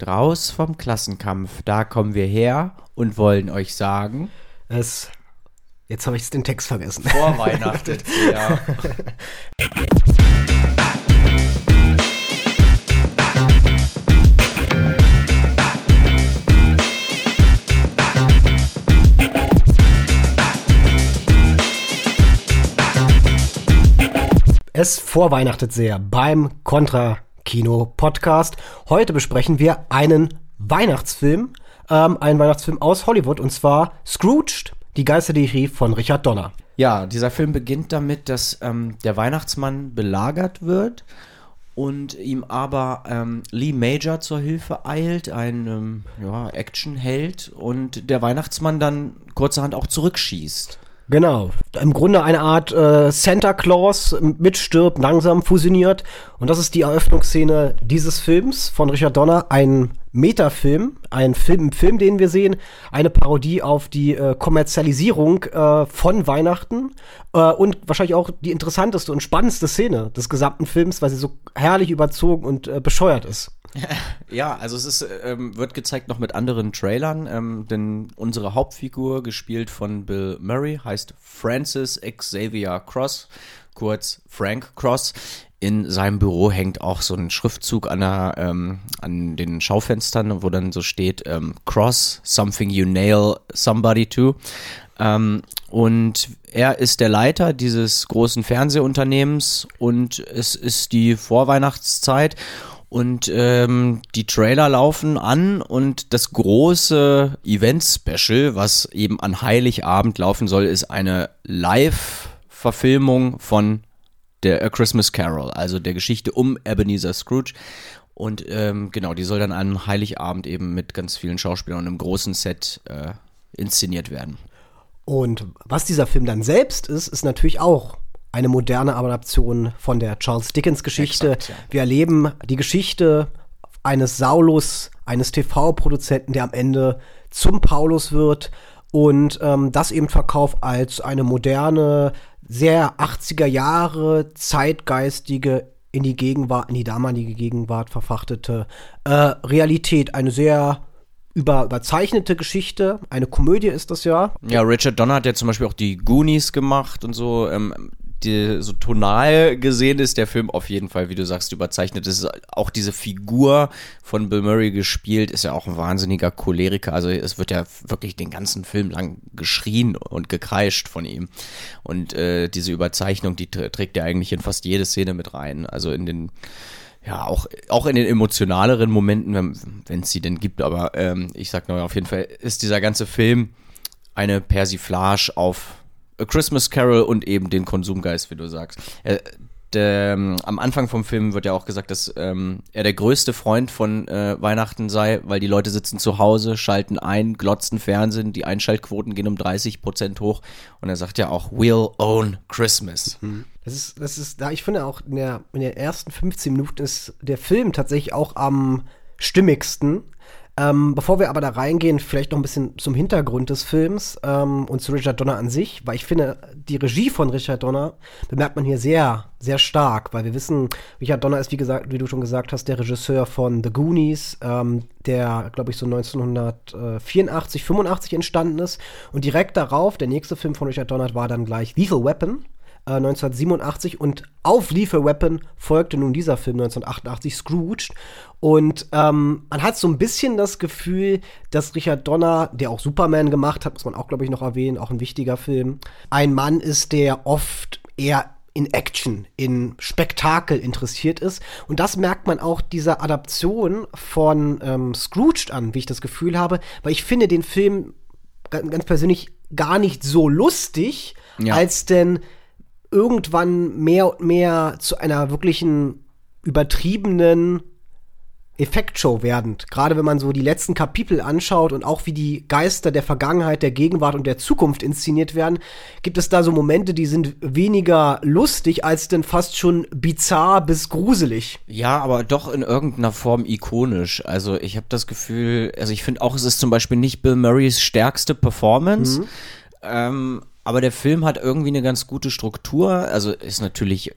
Draus vom Klassenkampf, da kommen wir her und wollen euch sagen. Es. Jetzt habe ich den Text vergessen. Vor Weihnachten, ja. Es vorweihnachtet sehr beim Contra Kino Podcast. Heute besprechen wir einen Weihnachtsfilm, ähm, einen Weihnachtsfilm aus Hollywood und zwar Scrooged, die Geisterdiary von Richard Donner. Ja, dieser Film beginnt damit, dass ähm, der Weihnachtsmann belagert wird und ihm aber ähm, Lee Major zur Hilfe eilt, ein ähm, ja, Actionheld und der Weihnachtsmann dann kurzerhand auch zurückschießt. Genau. Im Grunde eine Art äh, Santa Claus mitstirbt, langsam fusioniert. Und das ist die Eröffnungsszene dieses Films von Richard Donner. Ein Metafilm, ein Film, Film, den wir sehen, eine Parodie auf die äh, Kommerzialisierung äh, von Weihnachten äh, und wahrscheinlich auch die interessanteste und spannendste Szene des gesamten Films, weil sie so herrlich überzogen und äh, bescheuert ist. Ja, also es ist, ähm, wird gezeigt noch mit anderen Trailern, ähm, denn unsere Hauptfigur, gespielt von Bill Murray, heißt Francis Xavier Cross, kurz Frank Cross. In seinem Büro hängt auch so ein Schriftzug an, der, ähm, an den Schaufenstern, wo dann so steht ähm, Cross, something you nail somebody to. Ähm, und er ist der Leiter dieses großen Fernsehunternehmens und es ist die Vorweihnachtszeit und ähm, die Trailer laufen an und das große Event-Special, was eben an Heiligabend laufen soll, ist eine Live-Verfilmung von der A Christmas Carol, also der Geschichte um Ebenezer Scrooge. Und ähm, genau, die soll dann an Heiligabend eben mit ganz vielen Schauspielern und einem großen Set äh, inszeniert werden. Und was dieser Film dann selbst ist, ist natürlich auch eine moderne Adaption von der Charles Dickens Geschichte. Exakt, ja. Wir erleben die Geschichte eines Saulus, eines TV-Produzenten, der am Ende zum Paulus wird und ähm, das eben verkauft als eine moderne, sehr 80er Jahre zeitgeistige in die Gegenwart, in die damalige Gegenwart verfrachtete äh, Realität. Eine sehr über, überzeichnete Geschichte. Eine Komödie ist das ja. Ja, Richard Donner hat ja zum Beispiel auch die Goonies gemacht und so. Ähm, die, so tonal gesehen ist der Film auf jeden Fall, wie du sagst, überzeichnet. Das ist auch diese Figur von Bill Murray gespielt, ist ja auch ein wahnsinniger Choleriker. Also es wird ja wirklich den ganzen Film lang geschrien und gekreischt von ihm. Und äh, diese Überzeichnung, die trägt er eigentlich in fast jede Szene mit rein. Also in den ja, auch, auch in den emotionaleren Momenten, wenn es sie denn gibt, aber ähm, ich sag nur, auf jeden Fall ist dieser ganze Film eine Persiflage auf Christmas Carol und eben den Konsumgeist, wie du sagst. Äh, der, ähm, am Anfang vom Film wird ja auch gesagt, dass ähm, er der größte Freund von äh, Weihnachten sei, weil die Leute sitzen zu Hause, schalten ein, glotzen Fernsehen, die Einschaltquoten gehen um 30 Prozent hoch und er sagt ja auch, we'll own Christmas. Mhm. Das ist, das ist, da ich finde auch in der, in den ersten 15 Minuten ist der Film tatsächlich auch am stimmigsten. Ähm, bevor wir aber da reingehen, vielleicht noch ein bisschen zum Hintergrund des Films ähm, und zu Richard Donner an sich, weil ich finde, die Regie von Richard Donner bemerkt man hier sehr, sehr stark, weil wir wissen, Richard Donner ist, wie gesagt, wie du schon gesagt hast, der Regisseur von The Goonies, ähm, der, glaube ich, so 1984, 85 entstanden ist. Und direkt darauf, der nächste Film von Richard Donner war dann gleich Lethal Weapon. 1987 äh, und auf Lethal Weapon folgte nun dieser Film 1988, Scrooged. Und ähm, man hat so ein bisschen das Gefühl, dass Richard Donner, der auch Superman gemacht hat, muss man auch, glaube ich, noch erwähnen, auch ein wichtiger Film, ein Mann ist, der oft eher in Action, in Spektakel interessiert ist. Und das merkt man auch dieser Adaption von ähm, Scrooged an, wie ich das Gefühl habe, weil ich finde den Film ganz persönlich gar nicht so lustig, ja. als denn irgendwann mehr und mehr zu einer wirklichen übertriebenen Effektshow werdend. Gerade wenn man so die letzten Kapitel anschaut und auch wie die Geister der Vergangenheit, der Gegenwart und der Zukunft inszeniert werden, gibt es da so Momente, die sind weniger lustig als denn fast schon bizarr bis gruselig. Ja, aber doch in irgendeiner Form ikonisch. Also ich habe das Gefühl, also ich finde auch, es ist zum Beispiel nicht Bill Murrays stärkste Performance. Mhm. Ähm, aber der Film hat irgendwie eine ganz gute Struktur. Also ist natürlich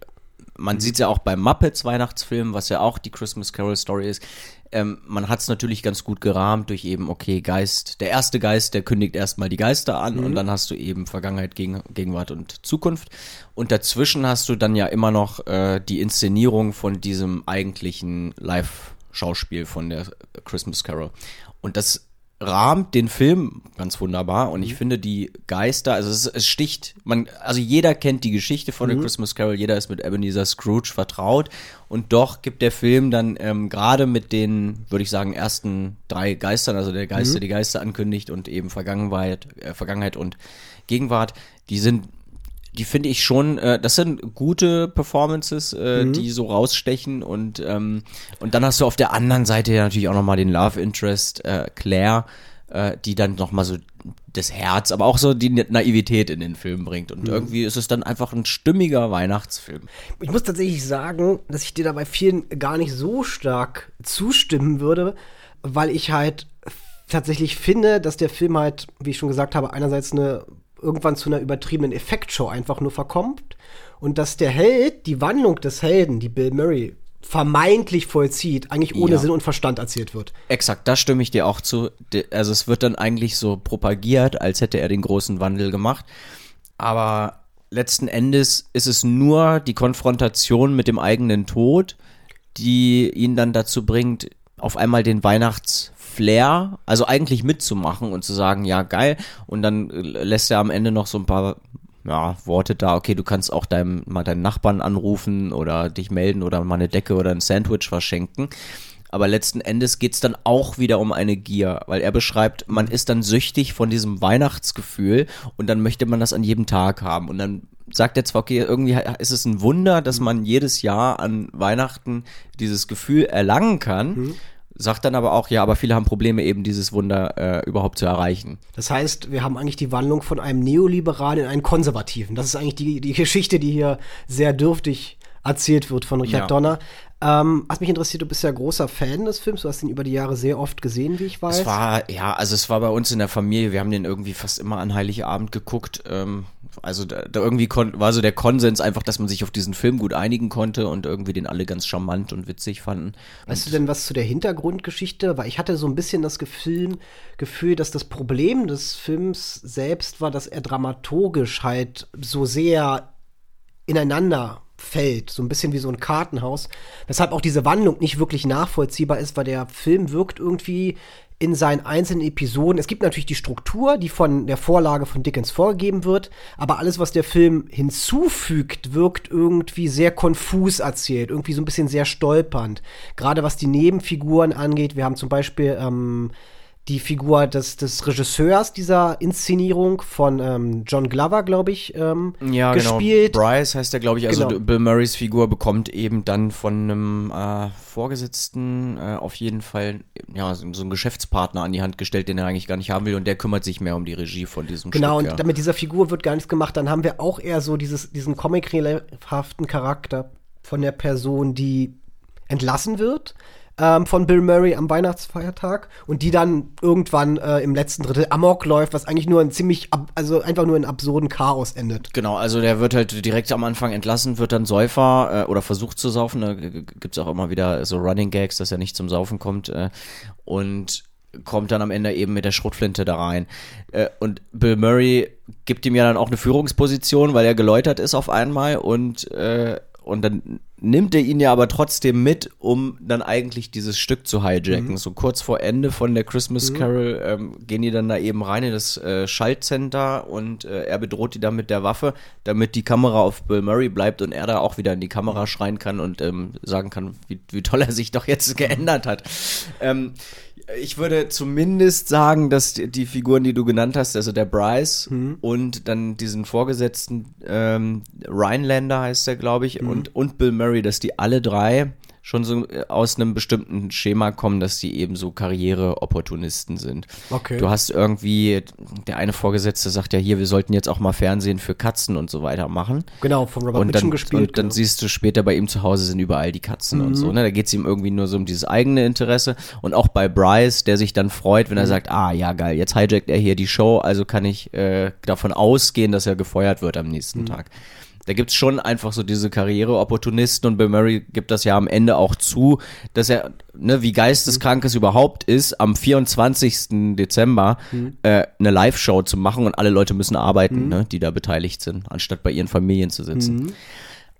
man sieht es ja auch beim Muppets Weihnachtsfilm, was ja auch die Christmas Carol Story ist. Ähm, man hat es natürlich ganz gut gerahmt durch eben, okay, Geist, der erste Geist, der kündigt erstmal die Geister an und dann hast du eben Vergangenheit, Gegen Gegenwart und Zukunft. Und dazwischen hast du dann ja immer noch äh, die Inszenierung von diesem eigentlichen Live-Schauspiel von der Christmas Carol. Und das rahmt den Film ganz wunderbar und ich finde die Geister, also es, es sticht, man, also jeder kennt die Geschichte von der Christmas Carol, jeder ist mit Ebenezer Scrooge vertraut und doch gibt der Film dann ähm, gerade mit den, würde ich sagen, ersten drei Geistern, also der Geist, der die Geister ankündigt und eben Vergangenheit, äh, Vergangenheit und Gegenwart, die sind die finde ich schon, äh, das sind gute Performances, äh, die so rausstechen und ähm, und dann hast du auf der anderen Seite ja natürlich auch nochmal den Love Interest äh, Claire, äh, die dann nochmal so das Herz, aber auch so die Naivität in den Film bringt und irgendwie ist es dann einfach ein stimmiger Weihnachtsfilm. Ich muss tatsächlich sagen, dass ich dir dabei vielen gar nicht so stark zustimmen würde, weil ich halt tatsächlich finde, dass der Film halt, wie ich schon gesagt habe, einerseits eine irgendwann zu einer übertriebenen Effektshow einfach nur verkommt und dass der Held, die Wandlung des Helden, die Bill Murray vermeintlich vollzieht, eigentlich ohne Ja. Sinn und Verstand erzählt wird. Exakt, da stimme ich dir auch zu. Also es wird dann eigentlich so propagiert, als hätte er den großen Wandel gemacht. Aber letzten Endes ist es nur die Konfrontation mit dem eigenen Tod, die ihn dann dazu bringt, auf einmal den Weihnachtsflair, also eigentlich mitzumachen und zu sagen, ja geil. Und dann äh, lässt er am Ende noch so ein paar ja, Worte da, okay, du kannst auch deinem, mal deinen Nachbarn anrufen oder dich melden oder mal eine Decke oder ein Sandwich verschenken. Aber letzten Endes geht's dann auch wieder um eine Gier, weil er beschreibt, man ist dann süchtig von diesem Weihnachtsgefühl und dann möchte man das an jedem Tag haben. Und dann sagt er zwar, okay, irgendwie ist es ein Wunder, dass man jedes Jahr an Weihnachten dieses Gefühl erlangen kann, sagt dann aber auch, ja, aber viele haben Probleme, eben dieses Wunder äh, überhaupt zu erreichen. Das heißt, wir haben eigentlich die Wandlung von einem Neoliberalen in einen Konservativen. Das ist eigentlich die, die Geschichte, die hier sehr dürftig erzählt wird von Richard Ja. Donner. Ähm, was mich interessiert, du bist ja großer Fan des Films. Du hast ihn über die Jahre sehr oft gesehen, wie ich weiß. Es war, ja, also es war bei uns in der Familie, wir haben den irgendwie fast immer an Heiligabend geguckt. Ähm, also da, da irgendwie war so der Konsens einfach, dass man sich auf diesen Film gut einigen konnte und irgendwie den alle ganz charmant und witzig fanden. Weißt du denn was zu der Hintergrundgeschichte? Weil ich hatte so ein bisschen das Gefühl, Gefühl, dass das Problem des Films selbst war, dass er dramaturgisch halt so sehr ineinander fällt, so ein bisschen wie so ein Kartenhaus, weshalb auch diese Wandlung nicht wirklich nachvollziehbar ist, weil der Film wirkt irgendwie in seinen einzelnen Episoden. Es gibt natürlich die Struktur, die von der Vorlage von Dickens vorgegeben wird, aber alles, was der Film hinzufügt, wirkt irgendwie sehr konfus erzählt, irgendwie so ein bisschen sehr stolpernd. Gerade was die Nebenfiguren angeht, wir haben zum Beispiel ähm, die Figur des, des Regisseurs dieser Inszenierung von ähm, John Glover, glaube ich, ähm, Ja, gespielt. genau. Bryce heißt der, glaube ich. Also Genau. Bill Murrays Figur bekommt eben dann von einem äh, Vorgesetzten äh, auf jeden Fall ja so, so einen Geschäftspartner an die Hand gestellt, den er eigentlich gar nicht haben will und der kümmert sich mehr um die Regie von diesem Genau, Stück. und ja. mit dieser Figur wird gar nichts gemacht. Dann haben wir auch eher so dieses, diesen comic-haften Charakter von der Person, die entlassen wird ähm, von Bill Murray am Weihnachtsfeiertag und die dann irgendwann äh, im letzten Drittel Amok läuft, was eigentlich nur ein ziemlich, also einfach nur in absurden Chaos endet. Genau, also der wird halt direkt am Anfang entlassen, wird dann Säufer äh, oder versucht zu saufen. Da g- g- gibt's auch immer wieder so Running Gags, dass er nicht zum Saufen kommt äh, und kommt dann am Ende eben mit der Schrotflinte da rein. Äh, und Bill Murray gibt ihm ja dann auch eine Führungsposition, weil er geläutert ist auf einmal und äh, und dann nimmt er ihn ja aber trotzdem mit, um dann eigentlich dieses Stück zu hijacken. So kurz vor Ende von der Christmas Carol ähm, gehen die dann da eben rein in das äh, Schaltcenter und äh, er bedroht die dann mit der Waffe, damit die Kamera auf Bill Murray bleibt und er da auch wieder in die Kamera schreien kann und ähm, sagen kann, wie, wie toll er sich doch jetzt geändert hat. Ähm, ich würde zumindest sagen, dass die, die Figuren, die du genannt hast, also der Bryce und dann diesen Vorgesetzten ähm, Rhinelander heißt der, glaube ich, und, und Bill Murray, dass die alle drei schon so äh, aus einem bestimmten Schema kommen, dass die eben so Karriereopportunisten sind. Okay. Du hast irgendwie, der eine Vorgesetzte sagt ja hier, wir sollten jetzt auch mal Fernsehen für Katzen und so weiter machen. Genau, von Robert Und Mitchum dann, gespielt. und dann genau. siehst du später bei ihm zu Hause sind überall die Katzen und so. Ne? Da geht es ihm irgendwie nur so um dieses eigene Interesse. Und auch bei Bryce, der sich dann freut, wenn er sagt, ah ja geil, jetzt hijackt er hier die Show, also kann ich äh, davon ausgehen, dass er gefeuert wird am nächsten Tag. Da gibt's schon einfach so diese Karriereopportunisten und Bill Murray gibt das ja am Ende auch zu, dass er, ne, wie geisteskrank es überhaupt ist, am 24. Dezember äh, eine Live-Show zu machen und alle Leute müssen arbeiten, ne, die da beteiligt sind, anstatt bei ihren Familien zu sitzen.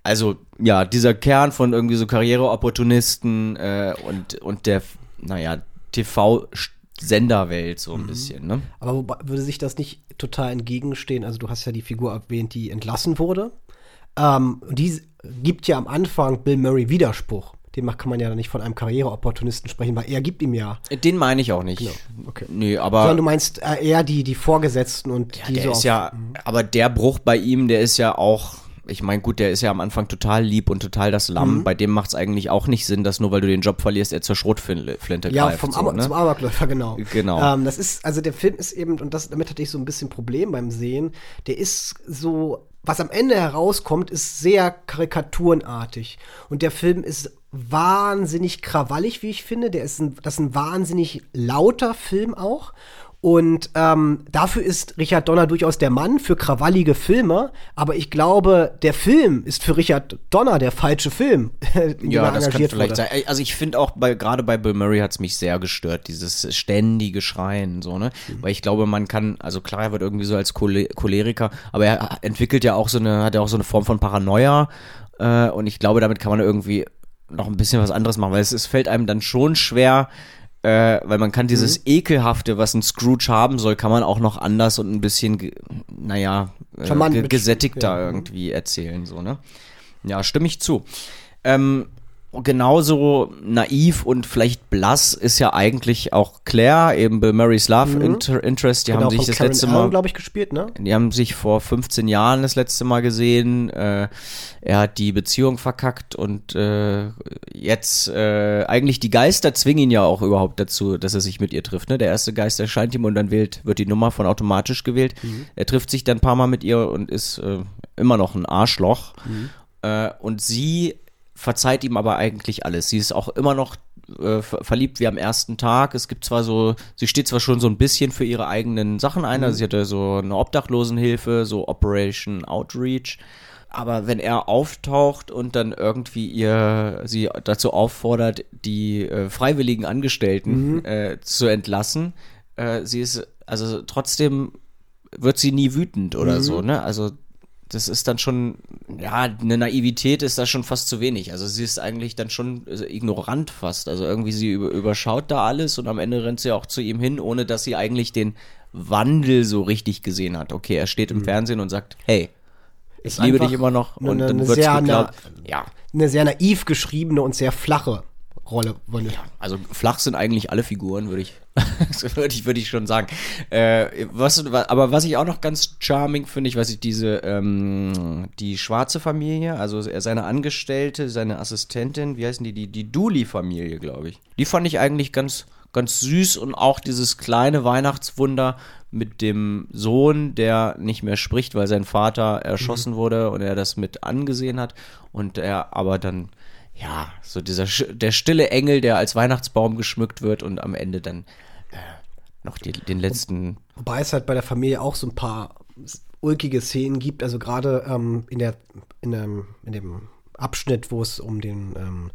Also, ja, dieser Kern von irgendwie so Karriereopportunisten äh, und, und der, naja, TV-Senderwelt so ein bisschen, ne? Aber wobei, würde sich das nicht total entgegenstehen? Also du hast ja die Figur erwähnt, die entlassen wurde. Ähm, die gibt ja am Anfang Bill Murray Widerspruch. Demnach kann man ja nicht von einem Karriereopportunisten sprechen, weil er gibt ihm ja. Den meine ich auch nicht. Genau, okay. Nee, Sondern aber du meinst äh, eher die, die Vorgesetzten und die der so ist auf- ja, aber der Bruch bei ihm, der ist ja auch, ich meine, gut, der ist ja am Anfang total lieb und total das Lamm. Mhm. Bei dem macht es eigentlich auch nicht Sinn, dass nur weil du den Job verlierst, er zur Schrotflinte Ja, greift. vom so, Amok, ne? zum Amokläufer, genau. Genau. Ähm, das ist, also der Film ist eben, und das, damit hatte ich so ein bisschen Problem beim Sehen, der ist so, was am Ende herauskommt, ist sehr karikaturenartig. Und der Film ist wahnsinnig krawallig, wie ich finde. Der ist ein, das ist ein wahnsinnig lauter Film auch. Und ähm, dafür ist Richard Donner durchaus der Mann für krawallige Filme. Aber ich glaube, der Film ist für Richard Donner der falsche Film, Ja, das kann vielleicht wurde. sein. Also ich finde auch bei gerade bei Bill Murray hat's mich sehr gestört, dieses ständige Schreien so, ne? Mhm. Weil ich glaube, man kann, also klar, er wird irgendwie so als Chole Choleriker, aber er entwickelt ja auch so eine, hat ja auch so eine Form von Paranoia äh, und ich glaube, damit kann man irgendwie noch ein bisschen was anderes machen, weil es, es fällt einem dann schon schwer, äh, weil man kann dieses Mhm. Ekelhafte, was ein Scrooge haben soll, kann man auch noch anders und ein bisschen, naja, äh, gesättigter ja. irgendwie erzählen, so, ne? Ja, stimme ich zu. Ähm, genauso naiv und vielleicht blass ist ja eigentlich auch Claire, eben Bill Murray's Love Inter Interest. Die Genau, haben sich das Karen letzte Mal, glaube ich, gespielt, ne? die haben sich vor 15 Jahren das letzte Mal gesehen. Äh, er hat die Beziehung verkackt und äh, jetzt äh, eigentlich die Geister zwingen ihn ja auch überhaupt dazu, dass er sich mit ihr trifft. Ne? Der erste Geist erscheint ihm und dann wählt, wird die Nummer von automatisch gewählt. Er trifft sich dann ein paar Mal mit ihr und ist äh, immer noch ein Arschloch. Äh, und sie verzeiht ihm aber eigentlich alles. Sie ist auch immer noch äh, ver- verliebt wie am ersten Tag. Es gibt zwar so, sie steht zwar schon so ein bisschen für ihre eigenen Sachen ein, also sie hatte so eine Obdachlosenhilfe, so Operation Outreach. Aber wenn er auftaucht und dann irgendwie ihr sie dazu auffordert, die äh, freiwilligen Angestellten äh, zu entlassen, äh, sie ist also trotzdem wird sie nie wütend oder so, ne? Also das ist dann schon, ja, eine Naivität ist da schon fast zu wenig. Also sie ist eigentlich dann schon äh, ignorant fast. Also irgendwie sie über, überschaut da alles und am Ende rennt sie auch zu ihm hin, ohne dass sie eigentlich den Wandel so richtig gesehen hat. Okay, er steht im Fernsehen und sagt, hey, ich liebe dich immer noch eine- und dann sehr geglaubt. Ja, Eine sehr naiv geschriebene und sehr flache Rolle. Wollen wir- also flach sind eigentlich alle Figuren, würde ich, würde ich, würde ich schon sagen. Äh, was, wa- aber was ich auch noch ganz charming finde, ich weiß nicht, diese, ähm, die schwarze Familie, also seine Angestellte, seine Assistentin, wie heißen die, die, die Dooley-Familie, glaube ich. Die fand ich eigentlich ganz, ganz süß und auch dieses kleine Weihnachtswunder mit dem Sohn, der nicht mehr spricht, weil sein Vater erschossen wurde und er das mit angesehen hat und er aber dann ja, so dieser der stille Engel, der als Weihnachtsbaum geschmückt wird und am Ende dann äh, noch die, den letzten. Wobei es halt bei der Familie auch so ein paar ulkige Szenen gibt. Also gerade ähm, in, der, in, dem, in dem Abschnitt, wo es um den ähm,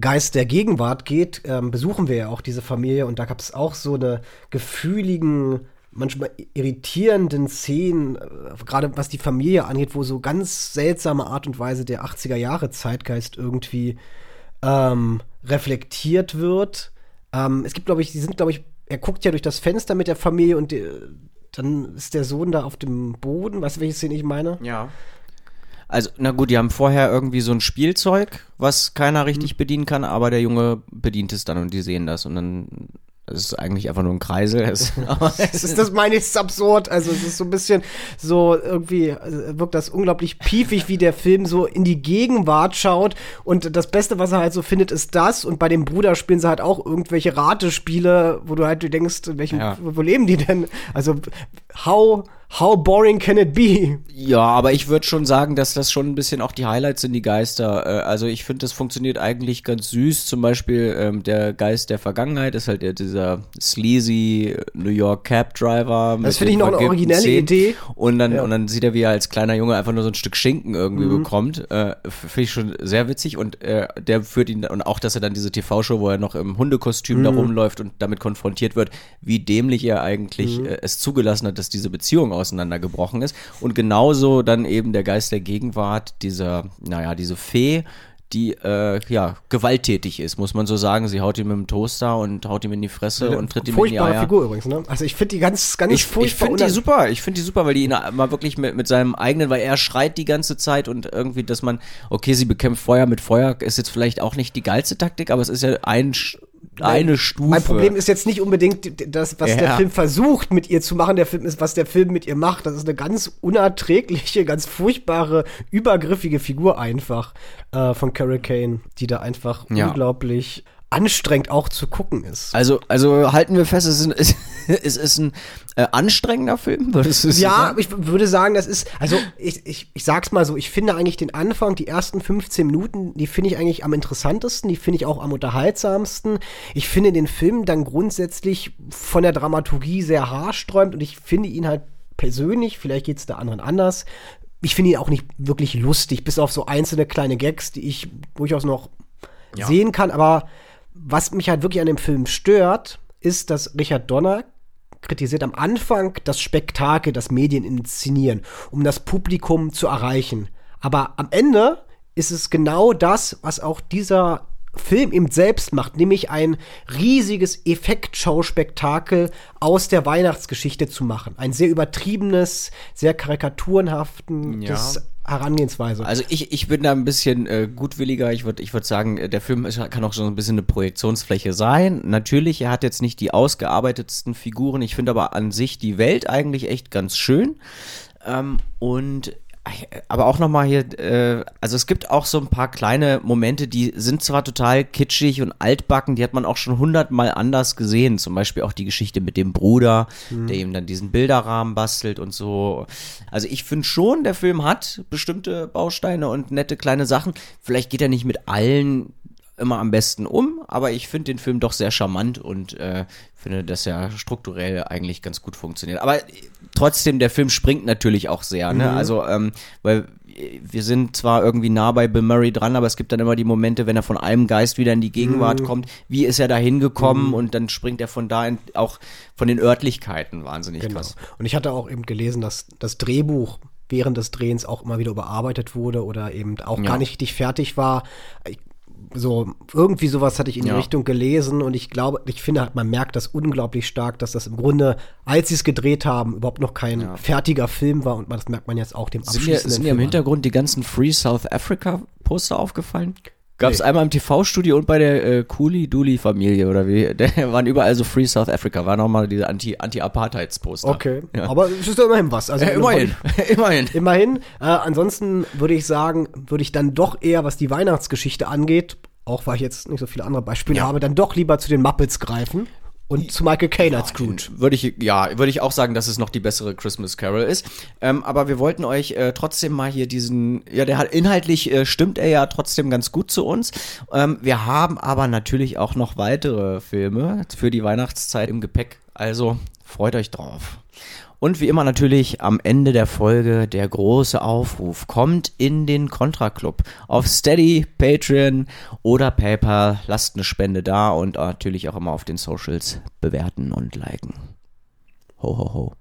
Geist der Gegenwart geht, ähm, besuchen wir ja auch diese Familie und da gab es auch so eine gefühligen, manchmal irritierenden Szenen, äh, gerade was die Familie angeht, wo so ganz seltsame Art und Weise der 80er Jahre Zeitgeist irgendwie ähm, reflektiert wird. Ähm, es gibt, glaube ich, die sind, glaube ich, er guckt ja durch das Fenster mit der Familie und die, dann ist der Sohn da auf dem Boden. Weißt du, welche Szene ich meine? Ja. Also, na gut, die haben vorher irgendwie so ein Spielzeug, was keiner richtig bedienen kann, aber der Junge bedient es dann und die sehen das und dann es ist eigentlich einfach nur ein Kreisel. Es, es Das ist das meine ich ist absurd. Also es ist so ein bisschen so irgendwie äh, wirkt das unglaublich piefig, wie der Film so in die Gegenwart schaut. Und das Beste, was er halt so findet, ist das. Und bei dem Bruder spielen sie halt auch irgendwelche Ratespiele, wo du halt denkst, in welchem, Ja. wo leben die denn? Also how how boring can it be? Ja, aber ich würde schon sagen, dass das schon ein bisschen auch die Highlights sind, die Geister. Äh, also ich finde, das funktioniert eigentlich ganz süß. Zum Beispiel ähm, der Geist der Vergangenheit ist halt dieser sleazy New York Cab Driver. Das finde ich noch eine originelle Szenen. Idee. Und dann, ja. und dann sieht er, wie er als kleiner Junge einfach nur so ein Stück Schinken irgendwie mhm. bekommt. Äh, finde ich schon sehr witzig. Und äh, der führt ihn, und auch, dass er dann diese TV-Show, wo er noch im Hundekostüm mhm. da rumläuft und damit konfrontiert wird, wie dämlich er eigentlich mhm. äh, es zugelassen hat, dass diese Beziehung auseinandergebrochen ist. Und genauso dann eben der Geist der Gegenwart, dieser, naja, diese Fee, die äh, ja gewalttätig ist, muss man so sagen. Sie haut ihm mit dem Toaster und haut ihm in die Fresse ja, und tritt ihm in die Eier. Figur übrigens, ne? Also ich finde die ganz, ganz ich, furchtbar. Ich finde die super. Ich finde die super, weil die ihn mal wirklich mit, mit seinem eigenen, weil er schreit die ganze Zeit und irgendwie, dass man, okay, sie bekämpft Feuer mit Feuer, ist jetzt vielleicht auch nicht die geilste Taktik, aber es ist ja ein eine Stufe. Mein Problem ist jetzt nicht unbedingt das, was ja. der Film versucht mit ihr zu machen. Der Film ist, was der Film mit ihr macht. Das ist eine ganz unerträgliche, ganz furchtbare, übergriffige Figur einfach äh, von Carol Kane, die da einfach ja. unglaublich anstrengend auch zu gucken ist. Also, also halten wir fest, es ist, es ist ein äh, anstrengender Film, würdest du Ja, sagen? ich würde sagen, das ist, also ich, ich, ich sag's mal so, ich finde eigentlich den Anfang, die ersten 15 Minuten, die finde ich eigentlich am interessantesten, die finde ich auch am unterhaltsamsten. Ich finde den Film dann grundsätzlich von der Dramaturgie sehr haarsträumt und ich finde ihn halt persönlich, vielleicht geht's der anderen anders, ich finde ihn auch nicht wirklich lustig, bis auf so einzelne kleine Gags, die ich durchaus noch ja. sehen kann, aber was mich halt wirklich an dem Film stört, ist, dass Richard Donner kritisiert am Anfang das Spektakel, das Medien inszenieren, um das Publikum zu erreichen. Aber am Ende ist es genau das, was auch dieser Film eben selbst macht, nämlich ein riesiges Effektschauspektakel aus der Weihnachtsgeschichte zu machen. Ein sehr übertriebenes, sehr karikaturenhaften, ja. Herangehensweise. Also ich, ich bin da ein bisschen äh, gutwilliger. Ich würde ich würd sagen, äh, der Film ist, kann auch schon ein bisschen eine Projektionsfläche sein. Natürlich, er hat jetzt nicht die ausgearbeitetsten Figuren. Ich finde aber an sich die Welt eigentlich echt ganz schön. Ähm, und aber auch nochmal hier, äh, also es gibt auch so ein paar kleine Momente, die sind zwar total kitschig und altbacken, die hat man auch schon hundertmal anders gesehen. Zum Beispiel auch die Geschichte mit dem Bruder, mhm. der ihm dann diesen Bilderrahmen bastelt und so. Also ich finde schon, der Film hat bestimmte Bausteine und nette kleine Sachen. Vielleicht geht er nicht mit allen immer am besten um, aber ich finde den Film doch sehr charmant und äh, finde, dass er strukturell eigentlich ganz gut funktioniert. Aber trotzdem, der Film springt natürlich auch sehr, ne? Mhm. Also, ähm, weil wir sind zwar irgendwie nah bei Bill Murray dran, aber es gibt dann immer die Momente, wenn er von einem Geist wieder in die Gegenwart mhm. kommt, wie ist er da hingekommen mhm. und dann springt er von da in, auch von den Örtlichkeiten wahnsinnig genau. krass. Und ich hatte auch eben gelesen, dass das Drehbuch während des Drehens auch immer wieder überarbeitet wurde oder eben auch ja. gar nicht richtig fertig war. Ich so, irgendwie sowas hatte ich in die Richtung gelesen und ich glaube, ich finde halt, man merkt das unglaublich stark, dass das im Grunde, als sie es gedreht haben, überhaupt noch kein ja. fertiger Film war und das merkt man jetzt auch dem abschließenden Sind mir, sind mir im Hintergrund die ganzen Free South Africa Poster aufgefallen? Gab es nee. einmal im TV-Studio und bei der äh, Cooley-Dooley-Familie oder wie? Da waren überall so Free South Africa, war nochmal diese Anti-Apartheids-Poster. okay, ja. aber es ist doch immerhin was. Also ja, immerhin, immerhin. Immerhin. Äh, ansonsten würde ich sagen, würde ich dann doch eher, was die Weihnachtsgeschichte angeht, auch weil ich jetzt nicht so viele andere Beispiele ja. habe, dann doch lieber zu den Muppets greifen. Und zu Michael Caine als Scrooge. Würde ich, ja, würde ich auch sagen, dass es noch die bessere Christmas Carol ist. Ähm, aber wir wollten euch äh, trotzdem mal hier diesen, ja, der hat inhaltlich äh, stimmt er ja trotzdem ganz gut zu uns. Ähm, wir haben aber natürlich auch noch weitere Filme für die Weihnachtszeit im Gepäck. Also freut euch drauf. Und wie immer natürlich am Ende der Folge der große Aufruf. Kommt in den Contra Club auf Steady, Patreon oder PayPal. Lasst eine Spende da und natürlich auch immer auf den Socials bewerten und liken. Ho, ho, ho.